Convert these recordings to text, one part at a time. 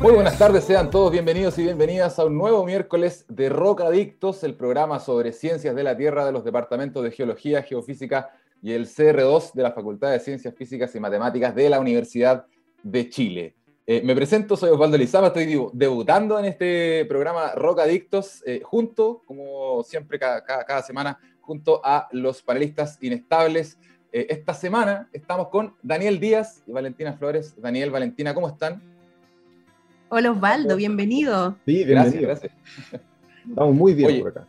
Muy buenas tardes, sean todos bienvenidos y bienvenidas a un nuevo miércoles de Rocadictos, el programa sobre ciencias de la Tierra de los departamentos de Geología, Geofísica y el CR2 de la Facultad de Ciencias Físicas y Matemáticas de la Universidad de Chile. Eh, me presento, soy Osvaldo Lizama, estoy debutando en este programa Rock Adictos, eh, junto, como siempre, cada, semana, junto a los panelistas inestables. Eh, esta semana estamos con Daniel Díaz y Valentina Flores. Daniel, Valentina, ¿cómo están? Hola Osvaldo, bienvenido. Sí, gracias, gracias. Estamos muy bien por acá.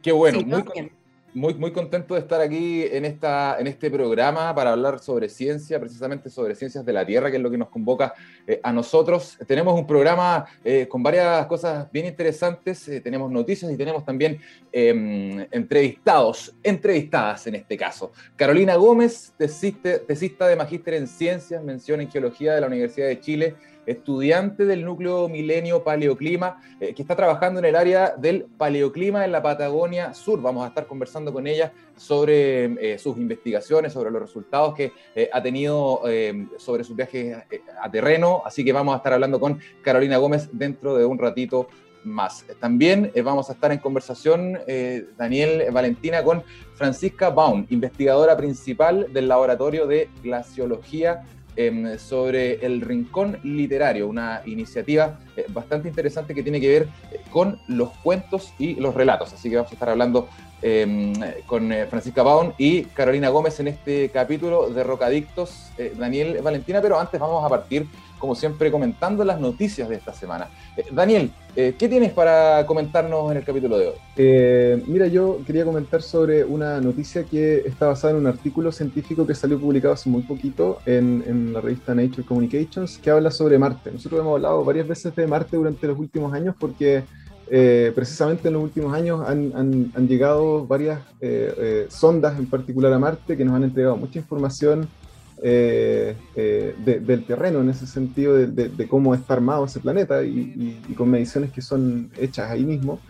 Qué bueno, muy, bien muy, muy contento de estar aquí en, esta, en este programa para hablar sobre ciencia, precisamente sobre ciencias de la Tierra, que es lo que nos convoca eh, a nosotros. Tenemos un programa eh, con varias cosas bien interesantes, eh, tenemos noticias y tenemos también em, entrevistados, entrevistadas en este caso. Carolina Gómez, tesista de Magíster en Ciencias, mención en Geología de la Universidad de Chile estudiante del núcleo Milenio Paleoclima, eh, que está trabajando en el área del paleoclima en la Patagonia Sur. Vamos a estar conversando con ella sobre eh, sus investigaciones, sobre los resultados que eh, ha tenido sobre sus viajes a terreno. Así que vamos a estar hablando con Carolina Gómez dentro de un ratito más. También vamos a estar en conversación, Daniel Valentina, con Francisca Baum, investigadora principal del Laboratorio de Glaciología Em, sobre el Rincón Literario, una iniciativa eh, bastante interesante que tiene que ver eh, con los cuentos y los relatos. Así que vamos a estar hablando em, con eh, Francisca Baun y Carolina Gómez en este capítulo de Rocadictos, Daniel Valentina, pero antes vamos a partir como siempre, comentando las noticias de esta semana. Eh, Daniel, eh, ¿qué tienes para comentarnos en el capítulo de hoy? Eh, mira, yo quería comentar sobre una noticia que está basada en un artículo científico que salió publicado hace muy poquito en, la revista Nature Communications, que habla sobre Marte. Nosotros hemos hablado varias veces de Marte durante los últimos años porque precisamente en los últimos años han, llegado varias sondas en particular a Marte que nos han entregado mucha información eh, eh, del terreno en ese sentido, de, cómo está armado ese planeta y, con mediciones que son hechas ahí mismo.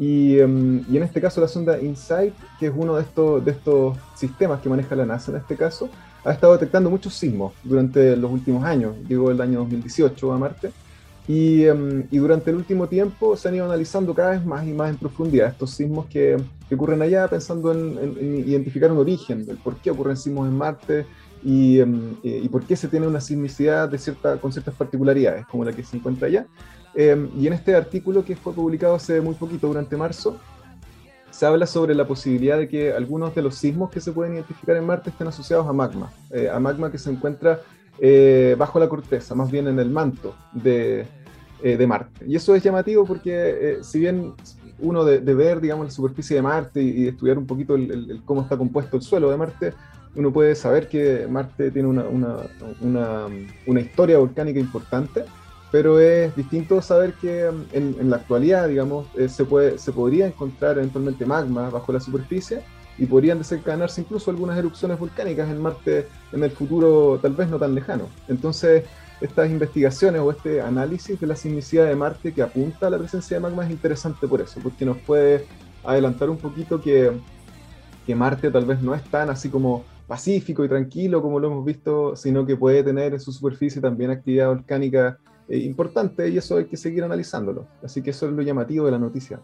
Em, y, en este caso la sonda InSight, que es uno de estos, de estos sistemas que maneja la NASA en este caso, ha estado detectando muchos sismos durante los últimos años. Llegó el año 2018 a Marte. Y, em, y, durante el último tiempo se han ido analizando cada vez más y más en profundidad estos sismos que, que ocurren allá, pensando en, en, identificar un origen, el por qué ocurren sismos en Marte, Em, eh, y, por qué se tiene una sismicidad de cierta, con ciertas particularidades, como la que se encuentra allá. Em, y en este artículo que fue publicado hace muy poquito, durante marzo, se habla sobre la posibilidad de que algunos de los sismos que se pueden identificar en Marte estén asociados a magma, eh, a magma que se encuentra eh, bajo la corteza, más bien en el manto de, de Marte. Y eso es llamativo porque si bien uno de, ver, digamos, la superficie de Marte y, estudiar un poquito el, cómo está compuesto el suelo de Marte, uno puede saber que Marte tiene una, una, una, historia volcánica importante, pero es distinto saber que en, en la actualidad, digamos, eh, se, puede, se podría encontrar eventualmente magma bajo la superficie y podrían desencadenarse incluso algunas erupciones volcánicas en Marte en el futuro tal vez no tan lejano. Entonces, estas investigaciones o este análisis de la sismicidad de Marte que apunta a la presencia de magma es interesante por eso, porque nos puede adelantar un poquito que, que Marte tal vez no es tan así como pacífico y tranquilo como lo hemos visto, sino que puede tener en su superficie también actividad volcánica eh, importante y eso hay que seguir analizándolo. Así que eso es lo llamativo de la noticia.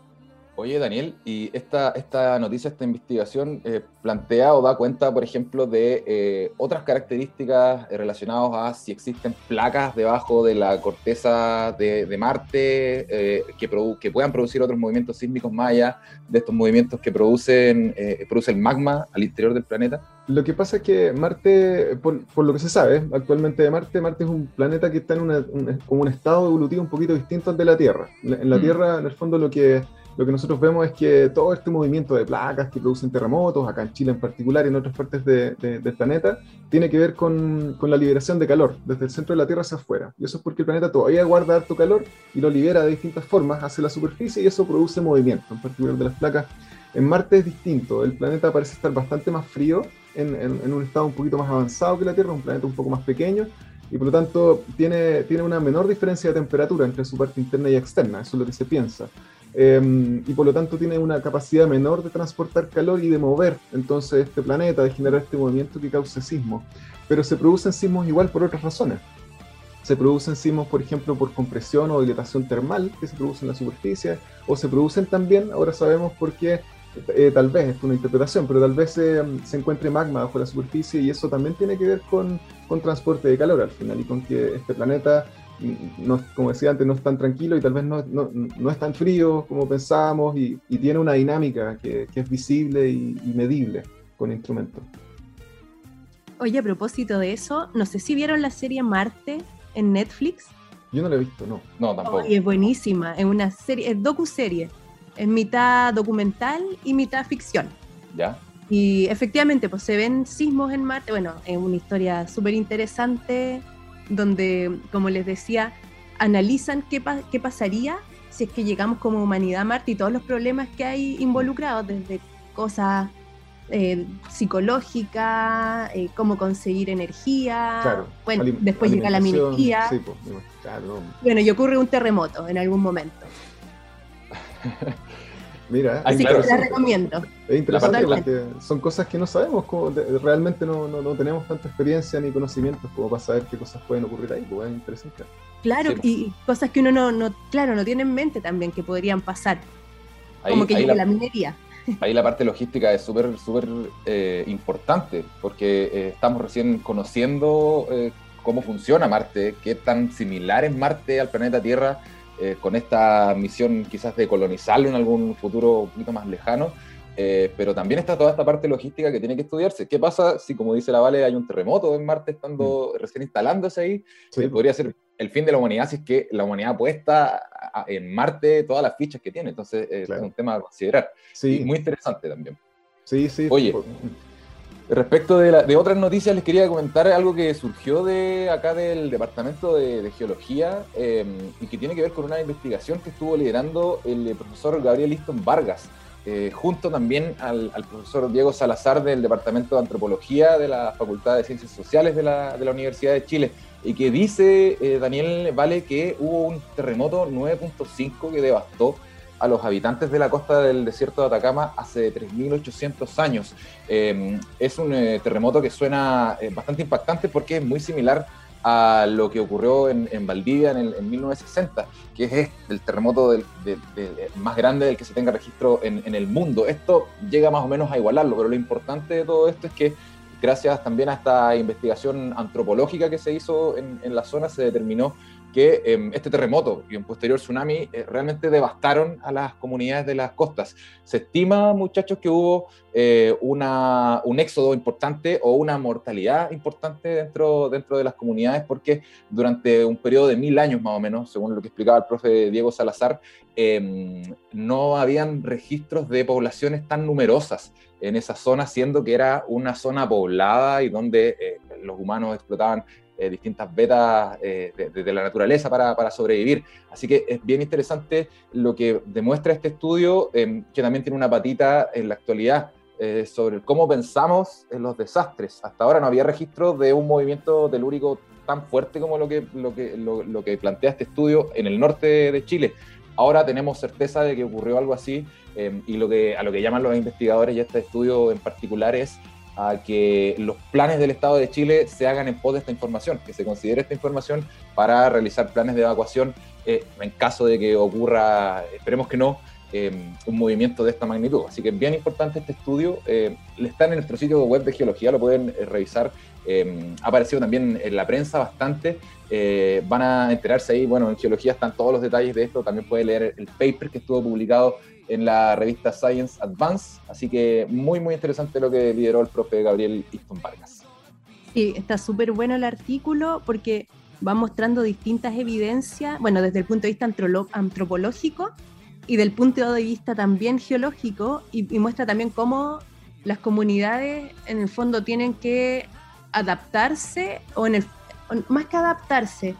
Oye, Daniel, y esta, esta noticia, esta investigación eh, plantea o da cuenta, por ejemplo, de eh, otras características relacionadas a si existen placas debajo de la corteza de, Marte que, que puedan producir otros movimientos sísmicos más allá de estos movimientos que producen, produce el magma al interior del planeta. Lo que pasa es que Marte, por, lo que se sabe actualmente de Marte, Marte es un planeta que está en una, un, como un estado evolutivo un poquito distinto al de la Tierra. En la mm. Tierra, en el fondo, lo que lo que nosotros vemos es que todo este movimiento de placas que producen terremotos, acá en Chile en particular y en otras partes del planeta, tiene que ver con, con, la liberación de calor desde el centro de la Tierra hacia afuera. Y eso es porque el planeta todavía guarda harto calor y lo libera de distintas formas hacia la superficie y eso produce movimiento, en particular de las placas. En Marte es distinto, el planeta parece estar bastante más frío, en, en un estado un poquito más avanzado que la Tierra, un planeta un poco más pequeño, y por lo tanto tiene, tiene una menor diferencia de temperatura entre su parte interna y externa, eso es lo que se piensa. Em, y por lo tanto tiene una capacidad menor de transportar calor y de mover entonces este planeta, de generar este movimiento que causa sismos. Pero se producen sismos igual por otras razones. Se producen sismos, por ejemplo, por compresión o dilatación termal que se produce en la superficie, o se producen también, ahora sabemos por qué, eh, tal vez, es una interpretación, pero tal vez se, se encuentre magma bajo la superficie y eso también tiene que ver con, con transporte de calor al final y con que este planeta no, como decía antes, no es tan tranquilo y tal vez no, no, no es tan frío como pensábamos y, y tiene una dinámica que, que es visible y, medible con instrumentos. Oye, a propósito de eso, no sé si vieron la serie Marte en Netflix. Yo no la he visto, no. No, tampoco. Y es buenísima, es una serie, es docu-serie, es mitad documental y mitad ficción. ¿Ya? Y efectivamente, pues se ven sismos en Marte, bueno, es una historia súper interesante donde, como les decía, analizan qué, qué pasaría si es que llegamos como humanidad a Marte y todos los problemas que hay involucrados, desde cosas eh, psicológicas, eh, cómo conseguir energía, bueno, después llega la minería, pues, bueno, y ocurre un terremoto en algún momento. Mira, así que la recomiendo. Es interesante porque son cosas que no sabemos, como realmente no, no, no, tenemos tanta experiencia ni conocimientos como para saber qué cosas pueden ocurrir ahí, pues es interesante. Claro, y cosas que uno no, no, claro, no tiene en mente también que podrían pasar, como que llegue la, minería. Ahí la parte logística es súper, súper eh, importante, porque eh, estamos recién conociendo eh, cómo funciona Marte, qué tan similar es Marte al planeta Tierra, eh, con esta misión quizás de colonizarlo en algún futuro un poquito más lejano, eh, pero también está toda esta parte logística que tiene que estudiarse. ¿Qué pasa si, como dice la Vale, hay un terremoto en Marte estando mm. recién instalándose ahí? Eh, podría ser el fin de la humanidad si es que la humanidad puesta en Marte todas las fichas que tiene. Entonces, es un tema a considerar. Sí. muy interesante también. Sí, sí. Oye, Respecto de, otras noticias, les quería comentar algo que surgió de acá del Departamento de, Geología em, y que tiene que ver con una investigación que estuvo liderando el profesor Gabriel Liston Vargas, eh, junto también al, profesor Diego Salazar del Departamento de Antropología de la Facultad de Ciencias Sociales de la, Universidad de Chile, y que dice, eh, Daniel Vale, que hubo un terremoto 9.5 que devastó a los habitantes de la costa del desierto de Atacama hace 3.800 años. Em, es un eh, terremoto que suena eh, bastante impactante porque es muy similar a lo que ocurrió en, Valdivia en, 1960, que es el terremoto más grande del que se tenga registro en, el mundo. Esto llega más o menos a igualarlo, pero lo importante de todo esto es que gracias también a esta investigación antropológica que se hizo en, la zona, se determinó que em, este terremoto y un posterior tsunami eh, realmente devastaron a las comunidades de las costas. Se estima, muchachos, que hubo eh, un éxodo importante o una mortalidad importante dentro, dentro de las comunidades porque durante un periodo de mil años más o menos, según lo que explicaba el profe Diego Salazar, em, no habían registros de poblaciones tan numerosas en esa zona, siendo que era una zona poblada y donde eh, los humanos explotaban eh, distintas vetas eh, de, la naturaleza para, sobrevivir. Así que es bien interesante lo que demuestra este estudio, em, que también tiene una patita en la actualidad eh, sobre cómo pensamos en los desastres. Hasta ahora no había registro de un movimiento telúrico tan fuerte como lo que, lo que, lo, que plantea este estudio en el norte de Chile. Ahora tenemos certeza de que ocurrió algo así em, y lo que, a lo que llaman los investigadores y este estudio en particular es a que los planes del Estado de Chile se hagan en pos de esta información, que se considere esta información para realizar planes de evacuación eh, en caso de que ocurra, esperemos que no, em, un movimiento de esta magnitud. Así que es bien importante este estudio. Eh, está en nuestro sitio web de geología, lo pueden eh, revisar. Em, ha aparecido también en la prensa bastante. van a enterarse ahí, bueno, en geología están todos los detalles de esto. También pueden leer el paper que estuvo publicado en la revista Science Advance, así que muy, muy interesante lo que lideró el profe Gabriel Easton Vargas. Sí, está súper bueno el artículo porque va mostrando distintas evidencias, bueno, desde el punto de vista antropológico, y del punto de vista también geológico y, muestra también cómo las comunidades en el fondo tienen que adaptarse o en el más que adaptarse,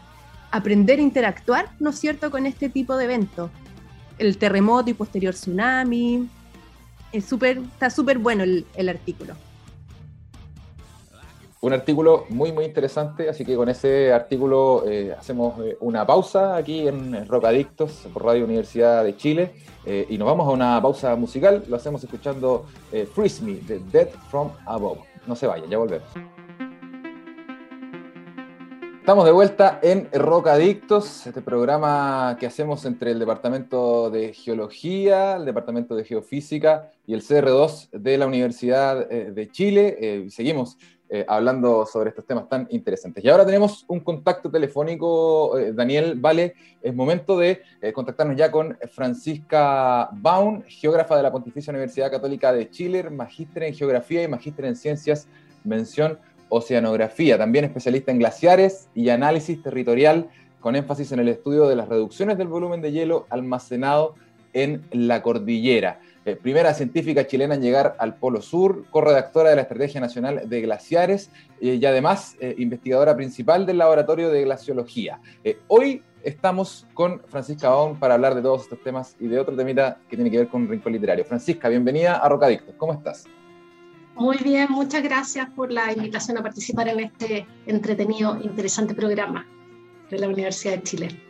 aprender a interactuar, ¿no es cierto?, con este tipo de eventos. El terremoto y posterior tsunami. Es super, está súper bueno el artículo un artículo muy, muy interesante, así que con ese artículo eh, hacemos eh, una pausa aquí en Rocadictos por Radio Universidad de Chile eh, y nos vamos a una pausa musical, lo hacemos escuchando Freeze Me de Dead From Above. No se vayan, ya volvemos. Estamos de vuelta en Rocadictos, este programa que hacemos entre el Departamento de Geología, el Departamento de Geofísica y el CR2 de la Universidad de Chile. seguimos eh, hablando sobre estos temas tan interesantes. Y ahora tenemos un contacto telefónico, eh, Daniel Vale, es momento de eh, contactarnos ya con Francisca Baun, geógrafa de la Pontificia Universidad Católica de Chile, magíster en geografía y magíster en ciencias, mención oceanografía, también especialista en glaciares y análisis territorial, con énfasis en el estudio de las reducciones del volumen de hielo almacenado en la cordillera. Eh, primera científica chilena en llegar al Polo Sur, corredactora de la Estrategia Nacional de Glaciares eh, y además eh, investigadora principal del Laboratorio de Glaciología. hoy estamos con Francisca Baum para hablar de todos estos temas y de otro temita que tiene que ver con Rincón Literario. Francisca, bienvenida a Rocadictos. ¿Cómo estás? Muy bien, muchas gracias por la invitación a participar en este entretenido, interesante programa de la Universidad de Chile.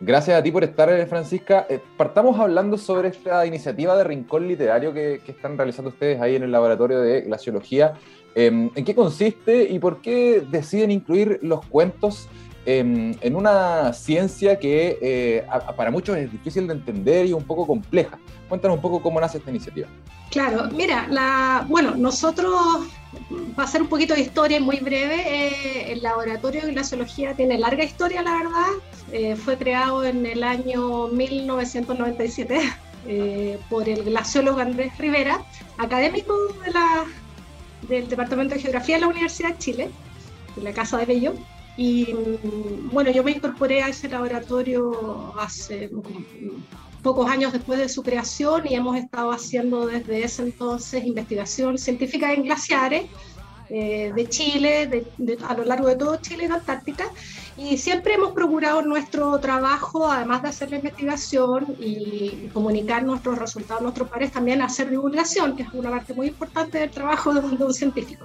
Gracias a ti por estar, eh, Francisca. Eh, partamos hablando sobre esta iniciativa de Rincón Literario que, están realizando ustedes ahí en el laboratorio de glaciología. Em, ¿En qué consiste y por qué deciden incluir los cuentos em, en una ciencia que eh, para muchos es difícil de entender y un poco compleja? Cuéntanos un poco cómo nace esta iniciativa. Claro, mira, la, bueno, nosotros, va a ser un poquito de historia muy breve, eh, el laboratorio de glaciología tiene larga historia, la verdad, eh, fue creado en el año 1997 eh, por el glaciólogo Andrés Rivera, académico del Departamento de Geografía de la Universidad de Chile, de la Casa de Bello. Y mm, bueno, yo me incorporé a ese laboratorio hace pocos años después de su creación y hemos estado haciendo desde ese entonces investigación científica en glaciares eh, de Chile, a lo largo de todo Chile y Antártica. Y siempre hemos procurado nuestro trabajo, además de hacer la investigación y comunicar nuestros resultados a nuestros pares, también hacer divulgación, que es una parte muy importante del trabajo de un, científico.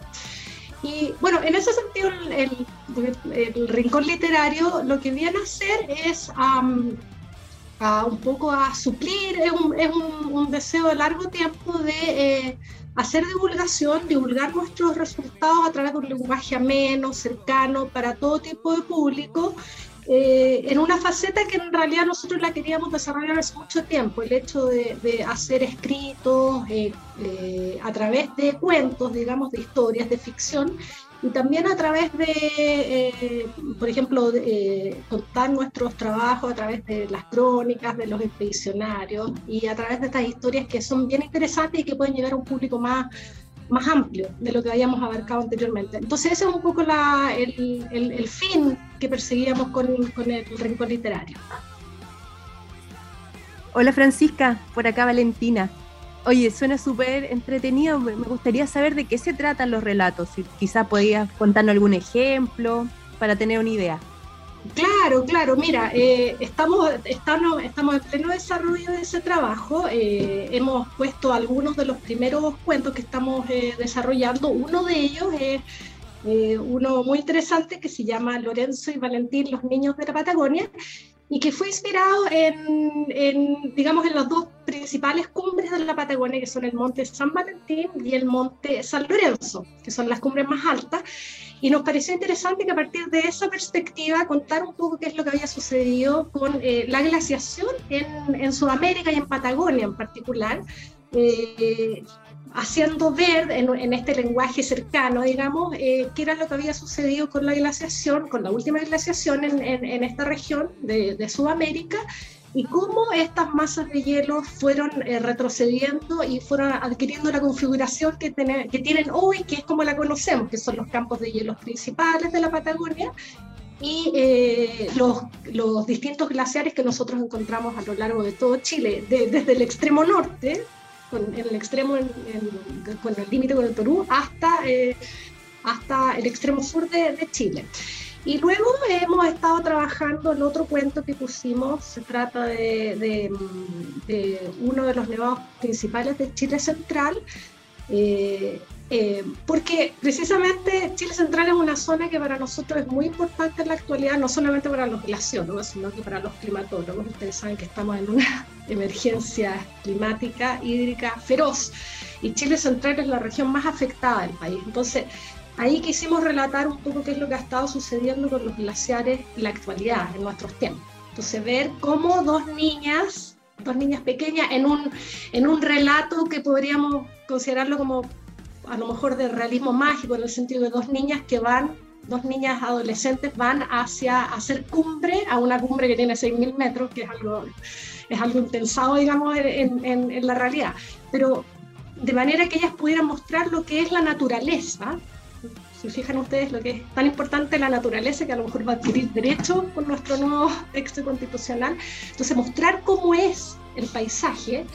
Y bueno, en ese sentido, el, rincón literario lo que viene a hacer es un poco a suplir, es un, es un, deseo de largo tiempo de eh, hacer divulgación, divulgar nuestros resultados a través de un lenguaje ameno, cercano, para todo tipo de público, eh, en una faceta que en realidad nosotros la queríamos desarrollar hace mucho tiempo, el hecho de, de hacer escritos eh, a través de cuentos, digamos, de historias, de ficción, y también a través de, eh, por ejemplo, eh, contar nuestros trabajos a través de las crónicas de los expedicionarios y a través de estas historias que son bien interesantes y que pueden llegar a un público más, más amplio de lo que habíamos abarcado anteriormente. Entonces ese es un poco la, el, el, el, fin que perseguíamos con, con el Rincón Literario. Hola Francisca, por acá Valentina. Oye, suena súper entretenido. Me gustaría saber de qué se tratan los relatos. Si quizás podías contarnos algún ejemplo para tener una idea. Claro, claro. Mira, eh, estamos, estamos, estamos en pleno desarrollo de ese trabajo. Eh, hemos puesto algunos de los primeros cuentos que estamos eh, desarrollando. Uno de ellos es uno muy interesante que se llama Lorenzo y Valentín, los niños de la Patagonia y que fue inspirado en, digamos, en las dos principales cumbres de la Patagonia, que son el Monte San Valentín y el Monte San Lorenzo, que son las cumbres más altas. Y nos pareció interesante que a partir de esa perspectiva contar un poco qué es lo que había sucedido con eh, la glaciación en, en, Sudamérica y en Patagonia en particular, eh, haciendo ver en, este lenguaje cercano, digamos, eh, qué era lo que había sucedido con la glaciación, con la última glaciación en, esta región de, Sudamérica y cómo estas masas de hielo fueron eh, retrocediendo y fueron adquiriendo la configuración que, que tienen hoy, que es como la conocemos, que son los campos de hielo principales de la Patagonia, y eh, los, los, distintos glaciares que nosotros encontramos a lo largo de todo Chile, desde el extremo norte, con, en el extremo en, con el límite con el Perú, hasta, eh, hasta el extremo sur de, Chile. Y luego hemos estado trabajando en otro cuento que pusimos, se trata de uno de los nevados principales de Chile Central, eh, eh, porque precisamente Chile Central es una zona que para nosotros es muy importante en la actualidad, no solamente para los glaciólogos, sino que para los climatólogos. Ustedes saben que estamos en una emergencia climática, hídrica feroz, y Chile Central es la región más afectada del país. Entonces, ahí quisimos relatar un poco qué es lo que ha estado sucediendo con los glaciares en la actualidad, en nuestros tiempos. Entonces, ver cómo dos niñas, dos niñas pequeñas, en un, en un relato que podríamos considerarlo como a lo mejor de realismo mágico, en el sentido de dos niñas que van, dos niñas adolescentes van hacia hacer cumbre, a una cumbre que tiene 6.000 metros, que es algo, es algo intensado, digamos, en, en, en la realidad. Pero de manera que ellas pudieran mostrar lo que es la naturaleza, si fijan ustedes lo que es tan importante la naturaleza, que a lo mejor va a adquirir derecho con nuestro nuevo texto constitucional. Entonces, mostrar cómo es el paisaje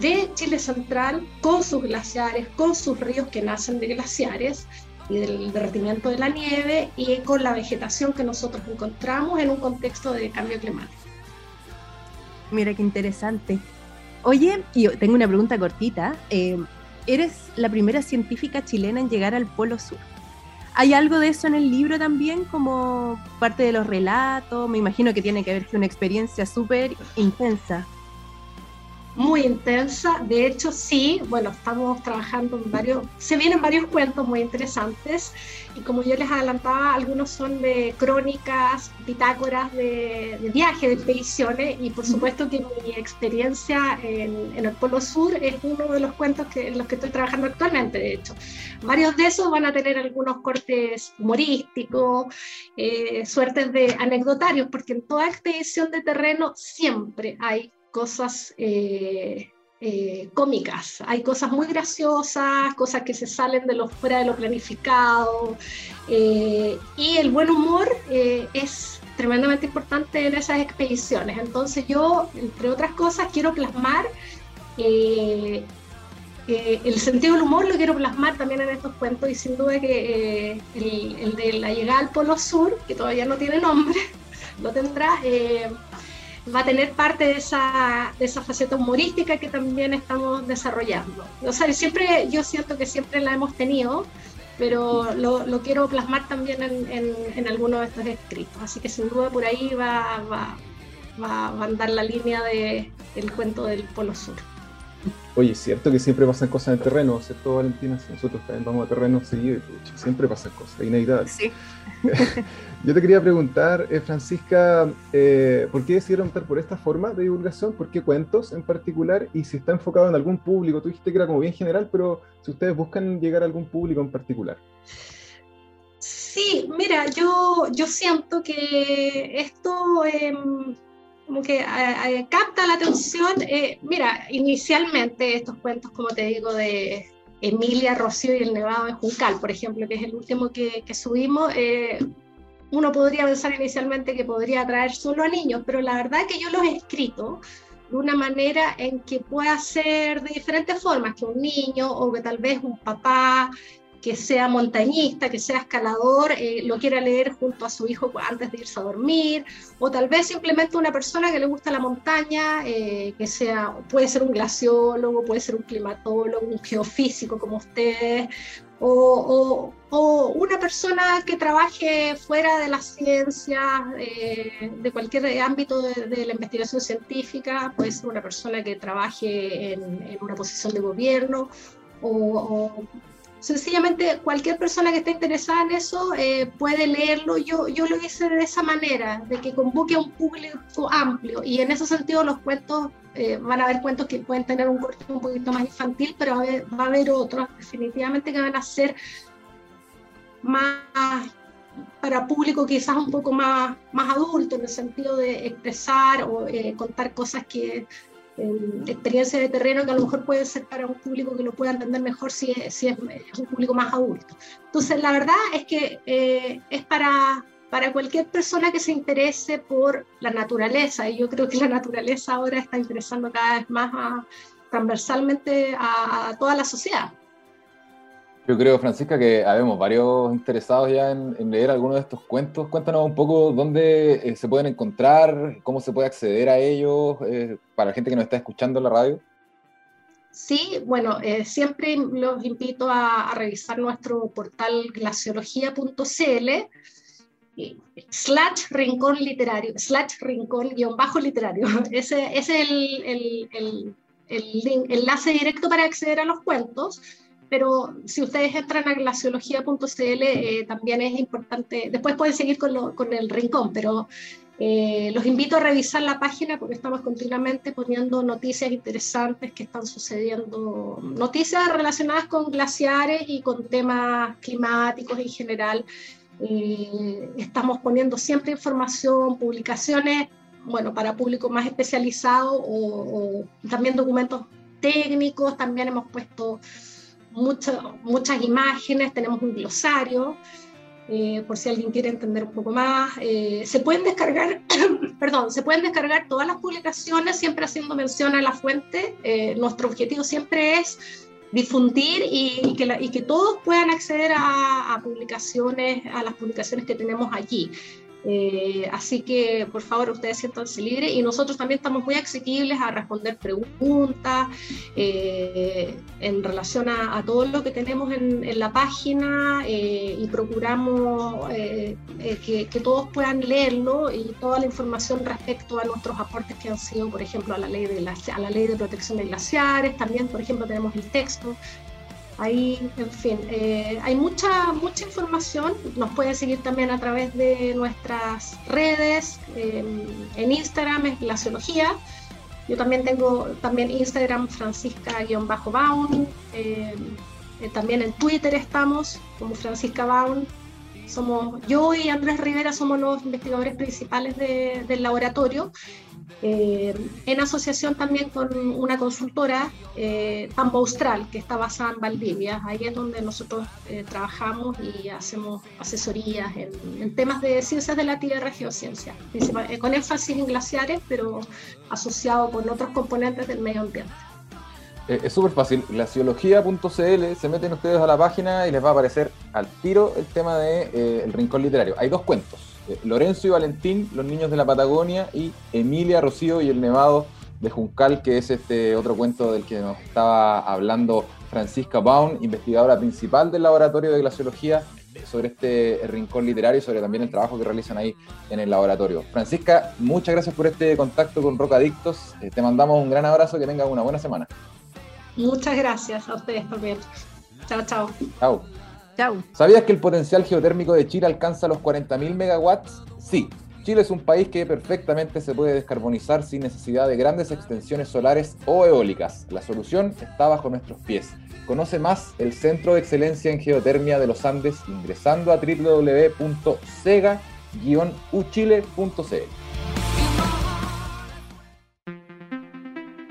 de Chile Central con sus glaciares, con sus ríos que nacen de glaciares y del derretimiento de la nieve y con la vegetación que nosotros encontramos en un contexto de cambio climático. Mira qué interesante. Oye, yo tengo una pregunta cortita. Eh, eres la primera científica chilena en llegar al Polo Sur. ¿Hay algo de eso en el libro también como parte de los relatos? Me imagino que tiene que haber sido una experiencia súper intensa muy intensa. De hecho, sí, bueno, estamos trabajando en varios, se vienen varios cuentos muy interesantes y como yo les adelantaba, algunos son de crónicas, bitácoras de, de viaje, de expediciones y por supuesto que mi experiencia en, en, el Polo Sur es uno de los cuentos que, en los que estoy trabajando actualmente, de hecho. Varios de esos van a tener algunos cortes humorísticos, eh, suertes de anecdotarios, porque en toda expedición de terreno siempre hay cosas eh, eh, cómicas, hay cosas muy graciosas, cosas que se salen de lo fuera de lo planificado, eh, y el buen humor es tremendamente importante en esas expediciones. Entonces yo, entre otras cosas, quiero plasmar el sentido del humor lo quiero plasmar también en estos cuentos y sin duda que el, el, de la llegada al Polo Sur, que todavía no tiene nombre, lo tendrá, va a tener parte de esa, de esa faceta humorística que también estamos desarrollando. O sea, siempre, yo siento que siempre la hemos tenido, pero lo, quiero plasmar también en, en, algunos de estos escritos. Así que sin duda por ahí va, va, va, va a andar la línea del de cuento del Polo Sur. Oye, es cierto que siempre pasan cosas en terreno, ¿cierto, Valentina? Si nosotros también vamos a terreno seguido, siempre pasan cosas, inevitables. Sí. Yo te quería preguntar, eh, Francisca, eh, ¿por qué decidieron optar por esta forma de divulgación? ¿Por qué cuentos en particular? Y si está enfocado en algún público, tú dijiste que era como bien general, pero si ustedes buscan llegar a algún público en particular. Sí, mira, yo, yo siento que esto... Eh, como que capta la atención. Eh, mira, inicialmente estos cuentos, como te digo, de Emilia, Rocío y el Nevado de Juncal, por ejemplo, que es el último que, que subimos, eh, uno podría pensar inicialmente que podría atraer solo a niños, pero la verdad que yo los he escrito de una manera en que pueda ser de diferentes formas, que un niño o que tal vez un papá que sea montañista, que sea escalador, eh, lo quiera leer junto a su hijo antes de irse a dormir, o tal vez simplemente una persona que le gusta la montaña, eh, que sea, puede ser un glaciólogo, puede ser un climatólogo, un geofísico como ustedes, o, o, o una persona que trabaje fuera de las ciencias, eh, de cualquier ámbito de, la investigación científica, puede ser una persona que trabaje en, una posición de gobierno, o sencillamente cualquier persona que esté interesada en eso eh, puede leerlo. Yo, yo lo hice de esa manera, de que convoque a un público amplio y en ese sentido los cuentos, eh, van a haber cuentos que pueden tener un corte un poquito más infantil, pero va a haber, otros definitivamente que van a ser más para público quizás un poco más, más adulto en el sentido de expresar o eh, contar cosas que experiencia de terreno que a lo mejor puede ser para un público que lo pueda entender mejor si es, si es, un público más adulto. Entonces, la verdad es que eh, es para, para cualquier persona que se interese por la naturaleza. Y yo creo que la naturaleza ahora está interesando cada vez más transversalmente a, toda la sociedad. Yo creo, Francisca, que habemos varios interesados ya en, leer algunos de estos cuentos. Cuéntanos un poco dónde eh, se pueden encontrar, cómo se puede acceder a ellos, eh, para la gente que nos está escuchando en la radio. Sí, bueno, eh, siempre los invito a, revisar nuestro portal glaciología.cl slash rincón literario, slash rincón guion bajo literario. Ese, es el enlace directo para acceder a los cuentos pero si ustedes entran a glaciología.cl eh, también es importante, después pueden seguir con, lo, con el rincón, pero eh, los invito a revisar la página porque estamos continuamente poniendo noticias interesantes que están sucediendo, noticias relacionadas con glaciares y con temas climáticos en general. Eh, estamos poniendo siempre información, publicaciones, bueno, para público más especializado o, también documentos técnicos, también hemos puesto muchas imágenes, tenemos un glosario, eh, por si alguien quiere entender un poco más. Eh, se pueden descargar, perdón, se pueden descargar todas las publicaciones, siempre haciendo mención a la fuente. nuestro objetivo siempre es difundir y, que, todos puedan acceder a, publicaciones, a las publicaciones que tenemos allí. Eh, así que por favor ustedes siéntanse libres. Y nosotros también estamos muy asequibles a responder preguntas eh, en relación a, todo lo que tenemos en, la página eh, y procuramos que, que, todos puedan leerlo y toda la información respecto a nuestros aportes que han sido, por ejemplo, a la ley de, la, a la ley de protección de glaciares, también, por ejemplo, tenemos el texto Ahí, en fin, eh, hay mucha, mucha información. Nos pueden seguir también a través de nuestras redes. en Instagram es Glaciología. Yo también tengo también Instagram Francisca-Baun. Eh, eh, también en Twitter estamos como Francisca Baun. Somos, yo y Andrés Rivera somos los investigadores principales del laboratorio eh, en asociación también con una consultora, eh, Austral, que está basada en Valdivia. Ahí es donde nosotros eh, trabajamos y hacemos asesorías en, temas de ciencias de la Tierra, geociencia, eh, con énfasis en glaciares, pero asociado con otros componentes del medio ambiente. es súper fácil, glaciología.cl, se meten ustedes a la página y les va a aparecer al tiro el tema del de, el rincón literario. Hay dos cuentos eh, Lorenzo y Valentín, los niños de la Patagonia, y Emilia, Rocío y el Nevado de Juncal, que es este otro cuento del que nos estaba hablando Francisca Baum, investigadora principal del Laboratorio de Glaciología, sobre este rincón literario y sobre también el trabajo que realizan ahí en el laboratorio. Francisca, muchas gracias por este contacto con Rocadictos. Eh, te mandamos un gran abrazo, que tengas una buena semana. Muchas gracias a ustedes también. Chao, chao. Chao. ¿Sabías que el potencial geotérmico de Chile alcanza los 40.000 megawatts? Sí. Chile es un país que perfectamente se puede descarbonizar sin necesidad de grandes extensiones solares o eólicas. La solución está bajo nuestros pies. Conoce más el Centro de Excelencia en Geotermia de los Andes ingresando a www.sega-uchile.cl.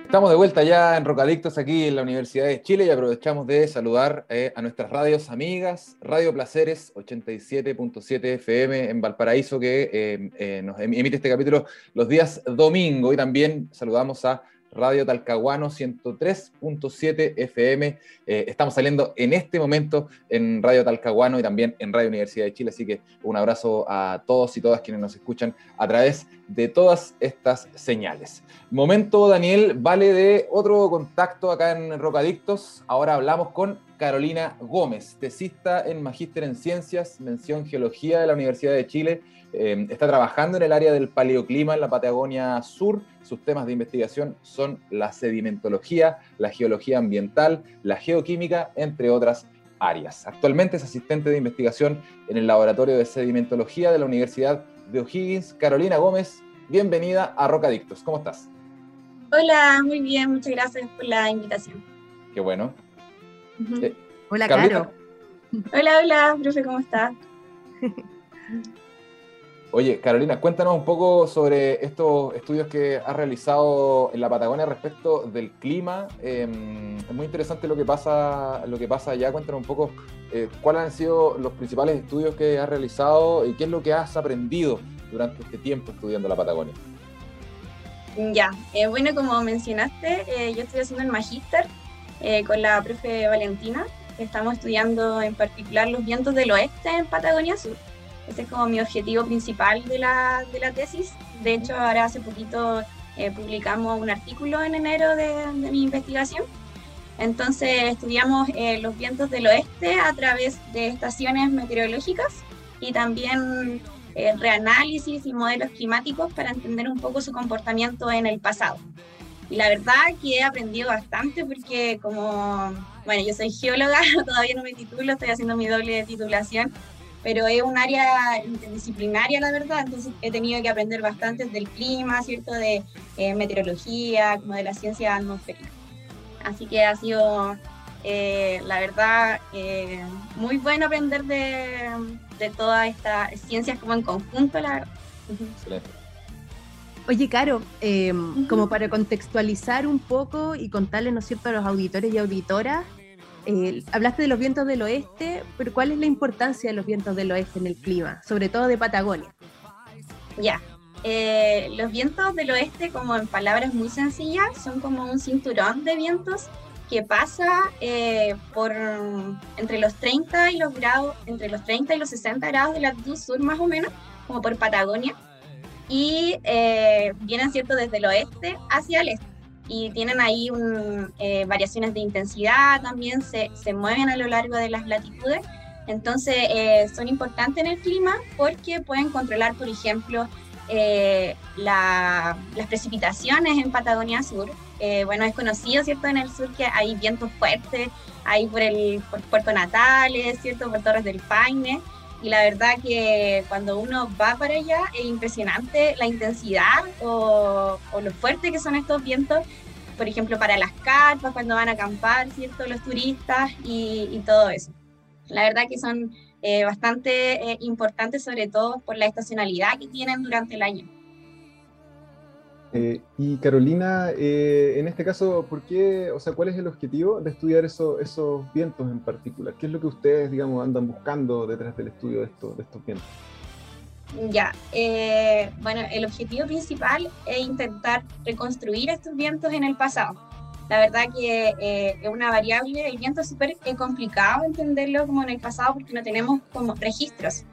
Estamos de vuelta ya en Rocadictos aquí en la Universidad de Chile y aprovechamos de saludar eh, a nuestras radios amigas, Radio Placeres 87.7 FM en Valparaíso que eh, eh, nos em-, emite este capítulo los días domingo. Y también saludamos a Radio Talcahuano 103.7 FM. Eh, estamos saliendo en este momento en Radio Talcahuano y también en Radio Universidad de Chile, así que un abrazo a todos y todas quienes nos escuchan a través de todas estas señales. Momento, Daniel, vale de otro contacto acá en Rocadictos. Ahora hablamos con Carolina Gómez, tesista en Magíster en Ciencias, mención Geología de la Universidad de Chile Em, está trabajando en el área del paleoclima en la Patagonia Sur. Sus temas de investigación son la sedimentología, la geología ambiental, la geoquímica, entre otras áreas. Actualmente es asistente de investigación en el Laboratorio de Sedimentología de la Universidad de O'Higgins. Carolina Gómez, bienvenida a Rocadictos. ¿Cómo estás? Hola, muy bien, muchas gracias por la invitación. Qué bueno. Eh, hola, Caro. Hola, hola, profe, ¿cómo estás? Oye, Carolina, cuéntanos un poco sobre estos estudios que has realizado en la Patagonia respecto del clima. Em, es muy interesante lo que pasa, lo que pasa allá. Cuéntanos un poco eh, cuáles han sido los principales estudios que has realizado y qué es lo que has aprendido durante este tiempo estudiando la Patagonia. Ya, eh, bueno, como mencionaste, eh, yo estoy haciendo el magíster con la profe Valentina. Estamos estudiando en particular los vientos del oeste en Patagonia Sur. Ese es como mi objetivo principal de la, de la tesis. De hecho, ahora hace poquito eh, publicamos un artículo en enero de, mi investigación. Entonces, estudiamos eh, los vientos del oeste a través de estaciones meteorológicas y también eh, reanálisis y modelos climáticos para entender un poco su comportamiento en el pasado. Y la verdad que he aprendido bastante porque como, bueno, yo soy geóloga, todavía no me titulo, estoy haciendo mi doble titulación pero es un área interdisciplinaria, la verdad, entonces he tenido que aprender bastante del clima, ¿cierto? De eh, meteorología, como de la ciencia atmosférica. Así que ha sido, eh, la verdad, eh, muy bueno aprender de, de todas estas ciencias como en conjunto, la verdad. Excelente. Oye, Caro, como para contextualizar un poco y contarle, ¿no es cierto?, a los auditores y auditoras eh, hablaste de los vientos del oeste, pero ¿cuál es la importancia de los vientos del oeste en el clima, sobre todo de Patagonia? Ya, eh, los vientos del oeste, como en palabras muy sencillas, son como un cinturón de vientos que pasa eh, por entre los 30 y los grados, entre los 30 y los 60 grados de latitud sur más o menos, como por Patagonia, y vienen cierto desde el oeste hacia el este y tienen ahí eh, variaciones de intensidad, también se, se, mueven a lo largo de las latitudes. Entonces eh, son importantes en el clima porque pueden controlar, por ejemplo, eh, las precipitaciones en Patagonia Sur. bueno, es conocido, ¿cierto? En el sur que hay vientos fuertes, ahí por, el, por Puerto Natales, ¿cierto? Por Torres del Paine. Y la verdad que cuando uno va para allá es impresionante la intensidad o, lo fuerte que son estos vientos, por ejemplo, para las carpas, cuando van a acampar, ¿cierto? Los turistas y, todo eso. La verdad que son eh, bastante eh, importantes, sobre todo por la estacionalidad que tienen durante el año. Eh, y Carolina, eh, en este caso, ¿por qué, o sea, cuál es el objetivo de estudiar eso, esos vientos en particular? ¿Qué es lo que ustedes, digamos, andan buscando detrás del estudio de, estos, vientos? Ya, eh, bueno, el objetivo principal es intentar reconstruir estos vientos en el pasado. La verdad que es una variable, el viento es súper complicado entenderlo como en el pasado porque no tenemos como registros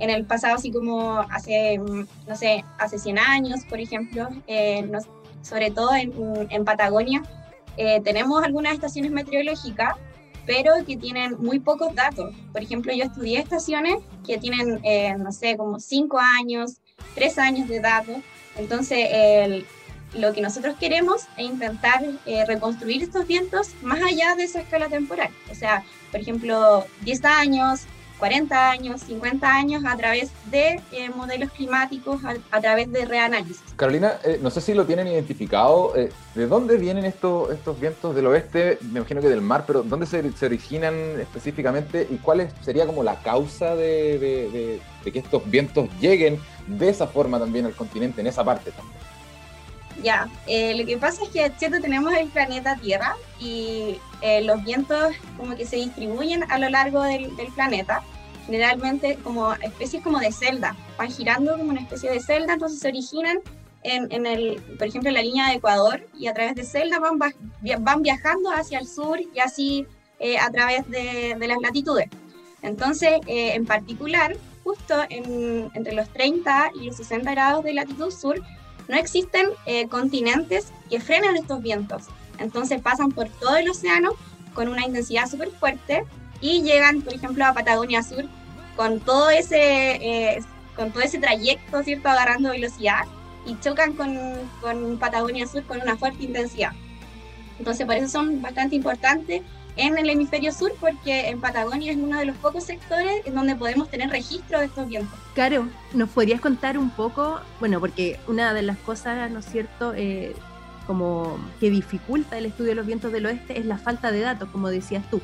en el pasado, así como hace, no sé, hace 100 años, por ejemplo, eh, sobre todo en, en Patagonia, eh, tenemos algunas estaciones meteorológicas, pero que tienen muy pocos datos. Por ejemplo, yo estudié estaciones que tienen, eh, no sé, como 5 años, 3 años de datos. Entonces, lo que nosotros queremos es intentar reconstruir estos vientos más allá de esa escala temporal. O sea, por ejemplo, 10 años, 40 años, 50 años a través de eh, modelos climáticos, a, través de reanálisis. Carolina, eh, no sé si lo tienen identificado, eh, ¿de dónde vienen estos, estos vientos del oeste? Me imagino que del mar, pero ¿dónde se, originan específicamente y cuál sería como la causa de, que estos vientos lleguen de esa forma también al continente, en esa parte también? Ya, lo que pasa es que ¿cierto? tenemos el planeta Tierra y los vientos como que se distribuyen a lo largo del, del planeta generalmente como especies como de celda, van girando como una especie de celda, entonces se originan en, en el, por ejemplo, en la línea de Ecuador y a través de celda van, van viajando hacia el sur y así eh, a través de, de, las latitudes. Entonces, eh, en particular, justo en, entre los 30 y los 60 grados de latitud sur, no existen eh, continentes que frenen estos vientos. Entonces pasan por todo el océano con una intensidad súper fuerte y llegan, por ejemplo, a Patagonia Sur con todo ese, eh, con todo ese trayecto, ¿cierto? Agarrando velocidad y chocan con, con, Patagonia Sur con una fuerte intensidad. Entonces, por eso son bastante importantes en el hemisferio sur, porque en Patagonia es uno de los pocos sectores en donde podemos tener registro de estos vientos. Caro, ¿nos podrías contar un poco? Bueno, porque una de las cosas, ¿no es cierto?, eh, como que dificulta el estudio de los vientos del oeste es la falta de datos, como decías tú.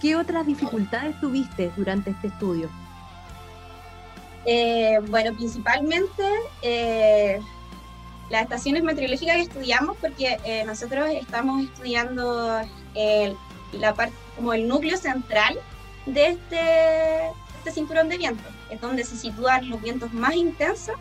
¿Qué otras dificultades tuviste durante este estudio? Eh, bueno, principalmente eh, las estaciones meteorológicas que estudiamos, porque eh, nosotros estamos estudiando la parte, como el núcleo central de este, este cinturón de viento, es donde se sitúan los vientos más intensos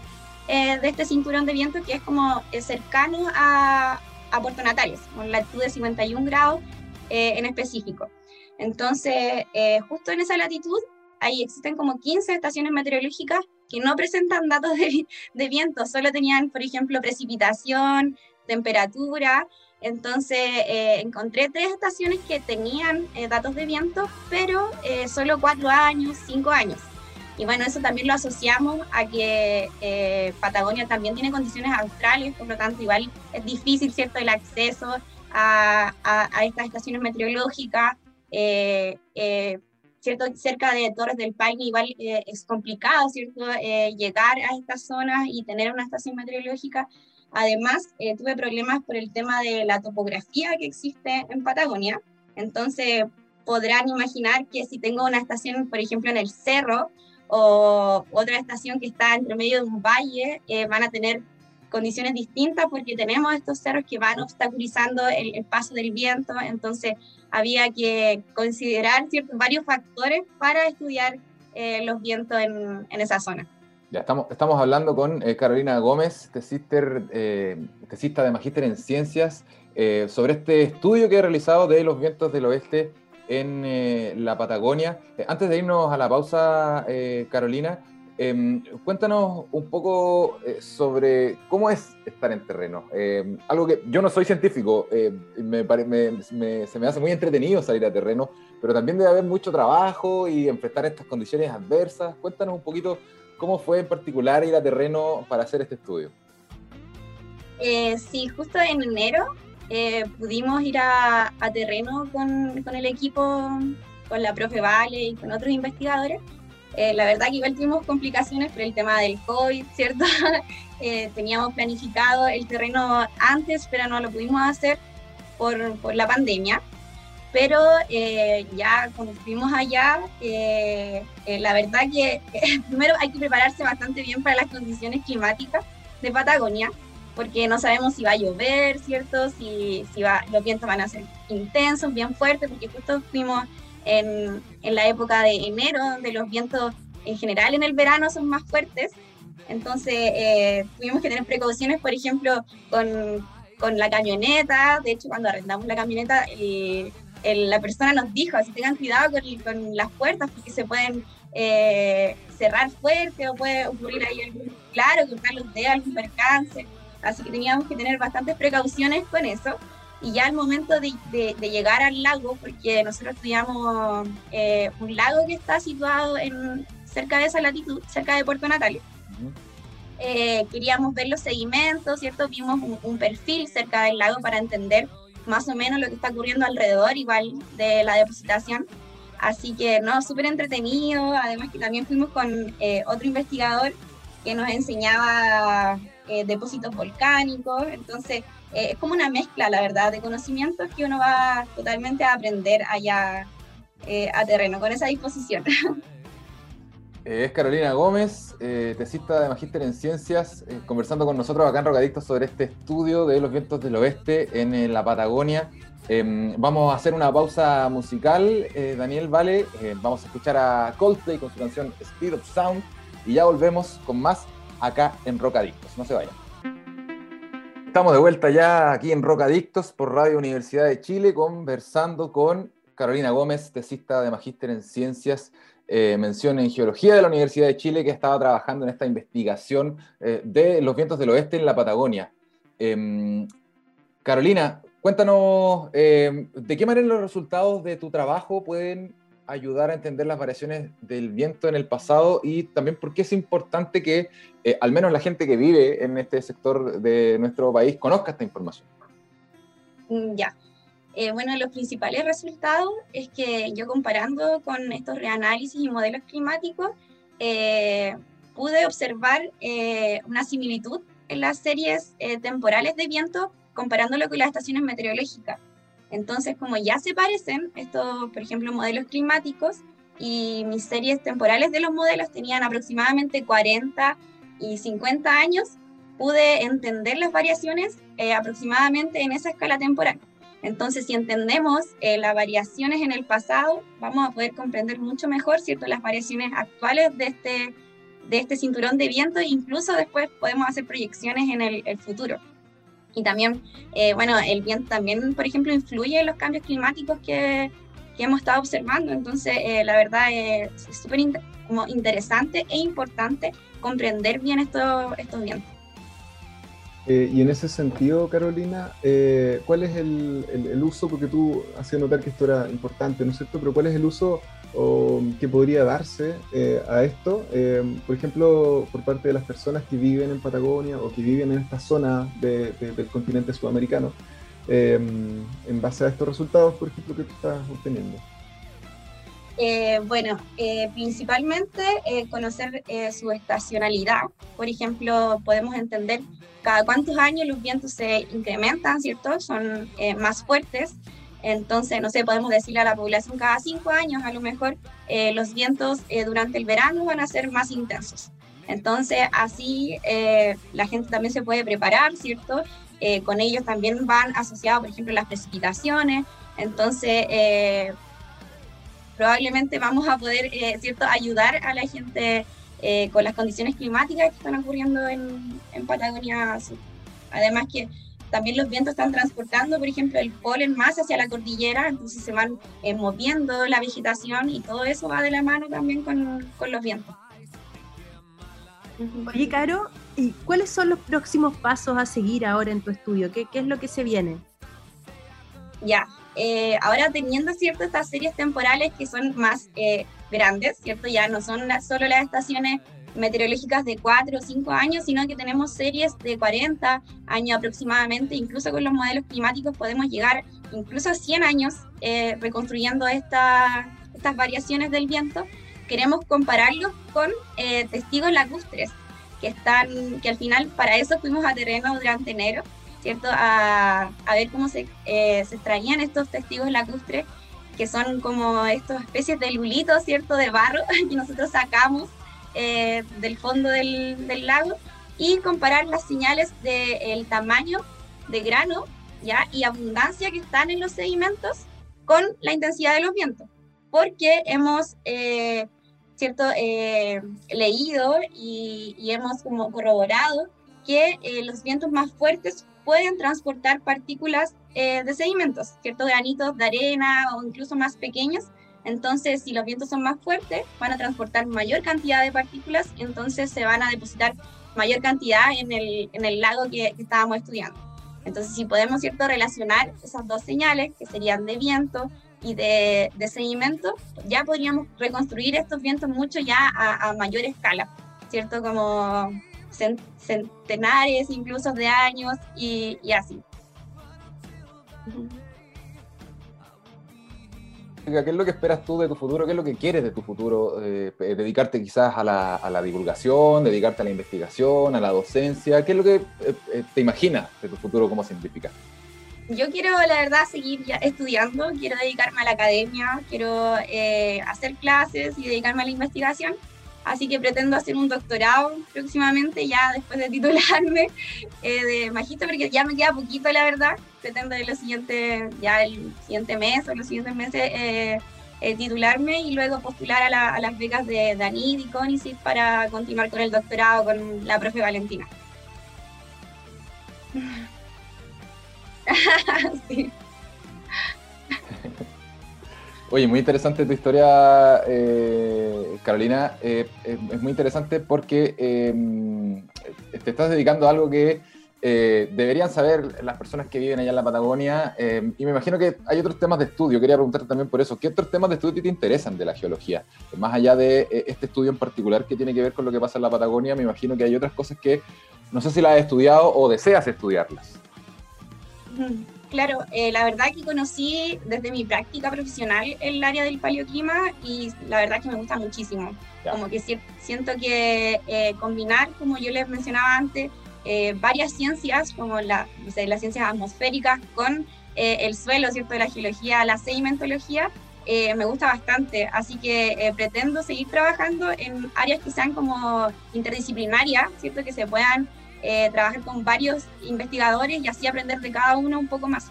de este cinturón de viento, que es como cercano a, a Puerto Natales, con latitud de 51 grados en específico. Entonces, justo en esa latitud ahí existen como 15 estaciones meteorológicas que no presentan datos de, viento, solo tenían, por ejemplo, precipitación, temperatura. Entonces eh, encontré tres estaciones que tenían eh, datos de viento, pero eh, solo cuatro años, cinco años. Y bueno, eso también lo asociamos a que Patagonia también tiene condiciones australes, por lo tanto igual es difícil, ¿cierto?, el acceso a, a estas estaciones meteorológicas ¿cierto? Cerca de Torres del Paine igual eh, es complicado, ¿cierto? Eh, llegar a estas zonas y tener una estación meteorológica. Además, eh, tuve problemas por el tema de la topografía que existe en Patagonia. Entonces, podrán imaginar que si tengo una estación, por ejemplo, en el cerro o otra estación que está entre medio de un valle, van a tener condiciones distintas porque tenemos estos cerros que van obstaculizando el, paso del viento. Entonces, había que considerar ciertos, varios factores para estudiar eh, los vientos en, en, esa zona. Estamos, hablando con eh, Carolina Gómez, tesista, eh, tesista de Magíster en Ciencias, eh, sobre este estudio que he realizado de los vientos del oeste en la Patagonia. antes de irnos a la pausa, Carolina, Em, cuéntanos un poco sobre cómo es estar en terreno. Em, algo que yo no soy científico, se me hace muy entretenido salir a terreno, pero también debe haber mucho trabajo y enfrentar estas condiciones adversas. Cuéntanos un poquito cómo fue en particular ir a terreno para hacer este estudio. Eh, sí, justo en enero pudimos ir a, a terreno con, con el equipo, con la profe Vale y con otros investigadores eh, la verdad que igual tuvimos complicaciones por el tema del COVID, ¿cierto? Eh, teníamos planificado el terreno antes, pero no lo pudimos hacer por, por la pandemia. Pero eh, ya cuando estuvimos allá, la verdad que primero hay que prepararse bastante bien para las condiciones climáticas de Patagonia, porque no sabemos si va a llover, ¿cierto? Si, si va, los vientos van a ser intensos, bien fuertes, porque justo fuimos en, en, la época de enero, donde los vientos en general en el verano son más fuertes. Entonces eh, tuvimos que tener precauciones, por ejemplo, con, con, la camioneta. De hecho, cuando arrendamos la camioneta, la persona nos dijo, así tengan cuidado con, con las puertas porque se pueden eh, cerrar fuerte o puede ocurrir ahí algún, claro, cortar los dedos, algún percance. Así que teníamos que tener bastantes precauciones con eso. Y ya al momento de, de, llegar al lago, porque nosotros estudiamos eh, un lago que está situado en, cerca de esa latitud, cerca de Puerto Natales, eh, queríamos ver los sedimentos, ¿cierto? Vimos un, perfil cerca del lago para entender más o menos lo que está ocurriendo alrededor, igual de la depositación. Así que, no, súper entretenido. Además que también fuimos con eh, otro investigador que nos enseñaba depósitos volcánicos. Entonces, eh, es como una mezcla, la verdad, de conocimientos que uno va totalmente a aprender allá eh, a terreno, con esa disposición. Eh, es Carolina Gómez, tesista de Magíster en Ciencias, conversando con nosotros acá en Rocadictos sobre este estudio de los vientos del oeste en la Patagonia. Em, vamos a hacer una pausa musical, Daniel Vale. vamos a escuchar a Coldplay con su canción Speed of Sound y ya volvemos con más acá en Rocadictos. No se vayan. Estamos de vuelta ya aquí en Rocadictos por Radio Universidad de Chile, conversando con Carolina Gómez, tesista de Magíster en Ciencias, eh, mención en Geología de la Universidad de Chile, que estaba trabajando en esta investigación eh, de los vientos del oeste en la Patagonia. Em, Carolina, cuéntanos em, de qué manera los resultados de tu trabajo pueden ayudar a entender las variaciones del viento en el pasado y también por qué es importante que eh, al menos la gente que vive en este sector de nuestro país conozca esta información. Mm, ya. Eh, bueno, los principales resultados es que yo comparando con estos reanálisis y modelos climáticos, eh, pude observar una similitud en las series temporales de viento comparándolo con las estaciones meteorológicas. Entonces, como ya se parecen estos, por ejemplo, modelos climáticos, y mis series temporales de los modelos tenían aproximadamente 40 y 50 años, pude entender las variaciones eh, aproximadamente en esa escala temporal. Entonces, si entendemos eh, las variaciones en el pasado, vamos a poder comprender mucho mejor, ¿cierto?, las variaciones actuales de este, de este cinturón de viento e incluso después podemos hacer proyecciones en el, futuro. Y también, eh, bueno, el viento también, por ejemplo, influye en los cambios climáticos que, que hemos estado observando. Entonces, eh, la verdad es súper interesante e importante comprender bien estos, estos vientos. Eh, y en ese sentido, Carolina, eh, ¿cuál es el, el, uso? Porque tú hacías notar que esto era importante, ¿no es cierto? Pero ¿cuál es el uso que podría darse a esto? por ejemplo, por parte de las personas que viven en Patagonia o que viven en esta zona del continente sudamericano. En base a estos resultados, por ejemplo, que tú estás obteniendo? Eh, bueno, eh, principalmente eh, conocer su estacionalidad. Por ejemplo, podemos entender cada cuántos años los vientos se incrementan, ¿cierto? Son más fuertes. Entonces, no sé, podemos decirle a la población cada cinco años, a lo mejor los vientos durante el verano van a ser más intensos. Entonces, así la gente también se puede preparar, ¿cierto? Eh, con ellos también van asociados, por ejemplo, las precipitaciones. Entonces, eh, probablemente vamos a poder, eh, ¿cierto?, ayudar a la gente con las condiciones climáticas que están ocurriendo en, Patagonia Sur. Además que también los vientos están transportando, por ejemplo, el polen más hacia la cordillera, entonces se van moviendo la vegetación y todo eso va de la mano también con, los vientos. Oye, Caro, ¿y cuáles son los próximos pasos a seguir ahora en tu estudio? ¿Qué, qué es lo que se viene? Ya, eh, ahora teniendo cierto estas series temporales que son más eh, grandes, ¿cierto? Ya no son solo las estaciones meteorológicas de 4 o 5 años, sino que tenemos series de 40 años aproximadamente, incluso con los modelos climáticos podemos llegar incluso a 100 años eh, reconstruyendo esta, estas variaciones del viento queremos compararlos con eh, testigos lacustres, que están, que al final para eso fuimos a terreno durante enero, ¿cierto? A, a ver cómo se, eh, se extraían estos testigos lacustres, que son como estas especies de lulitos, ¿cierto? De barro que nosotros sacamos eh, del fondo del, del, lago y comparar las señales del tamaño de grano ¿ya? y abundancia que están en los sedimentos con la intensidad de los vientos porque hemos, eh, ¿cierto?, eh, leído y, hemos como corroborado que eh, los vientos más fuertes pueden transportar partículas de sedimentos, ¿cierto?, granitos de arena o incluso más pequeños. Entonces, si los vientos son más fuertes, van a transportar mayor cantidad de partículas, entonces se van a depositar mayor cantidad en el, en el lago que, que estábamos estudiando. Entonces, si podemos, ¿cierto?, relacionar esas dos señales, que serían de viento y de, de, seguimiento, ya podríamos reconstruir estos vientos mucho ya a, mayor escala, ¿cierto? Como centenares incluso de años y, y así. ¿Qué es lo que esperas tú de tu futuro? ¿Qué es lo que quieres de tu futuro? Eh, ¿Dedicarte quizás a la, a la, divulgación, dedicarte a la investigación, a la docencia? ¿Qué es lo que eh, eh, te imaginas de tu futuro como científica? yo quiero, la verdad, seguir ya estudiando, quiero dedicarme a la academia, quiero eh, hacer clases y dedicarme a la investigación. Así que pretendo hacer un doctorado próximamente, ya después de titularme eh, de magista, porque ya me queda poquito, la verdad. Pretendo en los siguientes, ya el siguiente mes o los siguientes meses eh, titularme y luego postular a, las becas de DANID y CONICIT para continuar con el doctorado con la profe Valentina. Oye, muy interesante tu historia, eh, Carolina. Eh, es muy interesante porque em, te estás dedicando a algo que eh, deberían saber las personas que viven allá en la Patagonia. Em, y me imagino que hay otros temas de estudio. Quería preguntarte también por eso. ¿Qué otros temas de estudio te interesan de la geología? Más allá de este estudio en particular que tiene que ver con lo que pasa en la Patagonia, me imagino que hay otras cosas que no sé si las has estudiado o deseas estudiarlas. Claro, eh, la verdad que conocí desde mi práctica profesional el área del paleoclima y la verdad que me gusta muchísimo. Como que siento que eh, combinar, como yo les mencionaba antes, eh, varias ciencias, como la, las ciencias atmosféricas, con el suelo, ¿cierto? La geología, la sedimentología, eh, me gusta bastante, así que eh, pretendo seguir trabajando en áreas que sean como interdisciplinarias, ¿cierto? Que se puedan eh, trabajar con varios investigadores y así aprender de cada uno un poco más.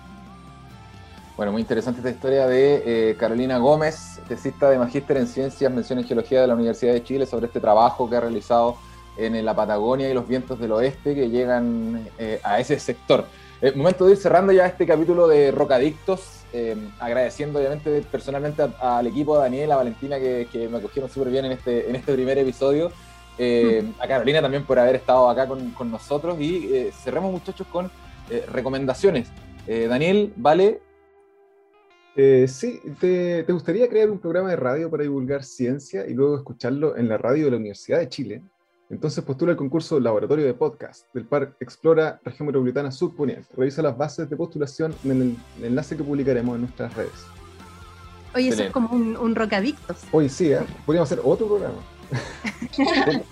Bueno, muy interesante esta historia de Carolina Gómez, tesista de Magíster en Ciencias, mención en Geología de la Universidad de Chile, sobre este trabajo que ha realizado en la Patagonia y los vientos del oeste que llegan a ese sector. momento de ir cerrando ya este capítulo de Rocadictos. Eh, agradeciendo obviamente personalmente al equipo, a Daniel, a Valentina, que, me acogieron súper bien en este, en este primer episodio. Eh, a Carolina también por haber estado acá con, nosotros y eh, cerremos muchachos con recomendaciones. Daniel, ¿vale? sí, te, ¿te gustaría crear un programa de radio para divulgar ciencia y luego escucharlo en la radio de la Universidad de Chile? Entonces postula el concurso Laboratorio de Podcast del Parque Explora Región Metropolitana Subponiente. Revisa las bases de postulación en el enlace que publicaremos en nuestras redes. Oye, eso es como un, un Rocadictos. Hoy sí, ¿eh? podríamos hacer otro programa.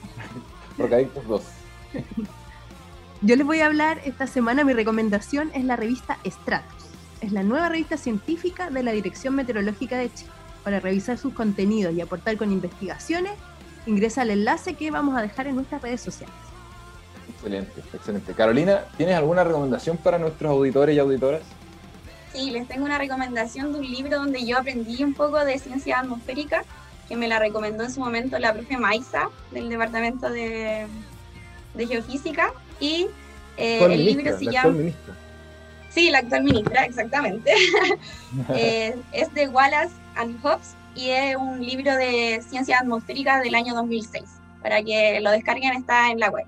Rocadictos 2. Yo les voy a hablar esta semana, mi recomendación es la revista Stratos. Es la nueva revista científica de la Dirección Meteorológica de Chile para revisar sus contenidos y aportar con investigaciones ingresa al enlace que vamos a dejar en nuestras redes sociales. Excelente, excelente. Carolina, ¿tienes alguna recomendación para nuestros auditores y auditoras? Sí, les tengo una recomendación de un libro donde yo aprendí un poco de ciencia atmosférica, que me la recomendó en su momento la profe Maisa del Departamento de, Geofísica. Y eh, el libro se llama... Sí, la actual ministra, exactamente. Eh, es de Wallace and Hobbes y es un libro de ciencia atmosférica del año 2006. Para que lo descarguen está en la web.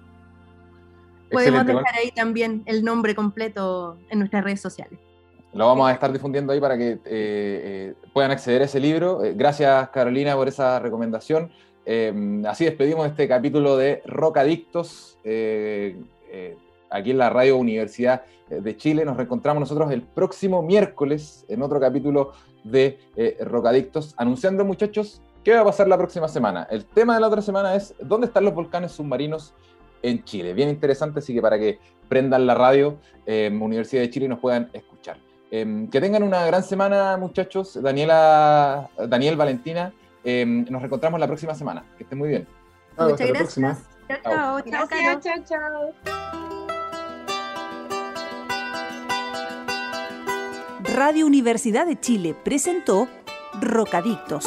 Podemos dejar ahí también el nombre completo en nuestras redes sociales. Lo vamos a estar difundiendo ahí para que eh, eh, puedan acceder a ese libro. Eh, gracias Carolina por esa recomendación. así despedimos este capítulo de Rocadictos aquí en la Radio Universidad de Chile. Nos reencontramos nosotros el próximo miércoles en otro capítulo de Rocadictos, anunciando, muchachos, qué va a pasar la próxima semana. El tema de la otra semana es dónde están los volcanes submarinos en Chile. Bien interesante, así que para que prendan la radio eh, Universidad de Chile y nos puedan escuchar. Em, que tengan una gran semana, muchachos. Daniela, Daniel, Valentina, em, nos reencontramos la próxima semana. Que estén muy bien. Muchas gracias. Chao, chao. Chao, chao, chao. Radio Universidad de Chile presentó Rocadictos.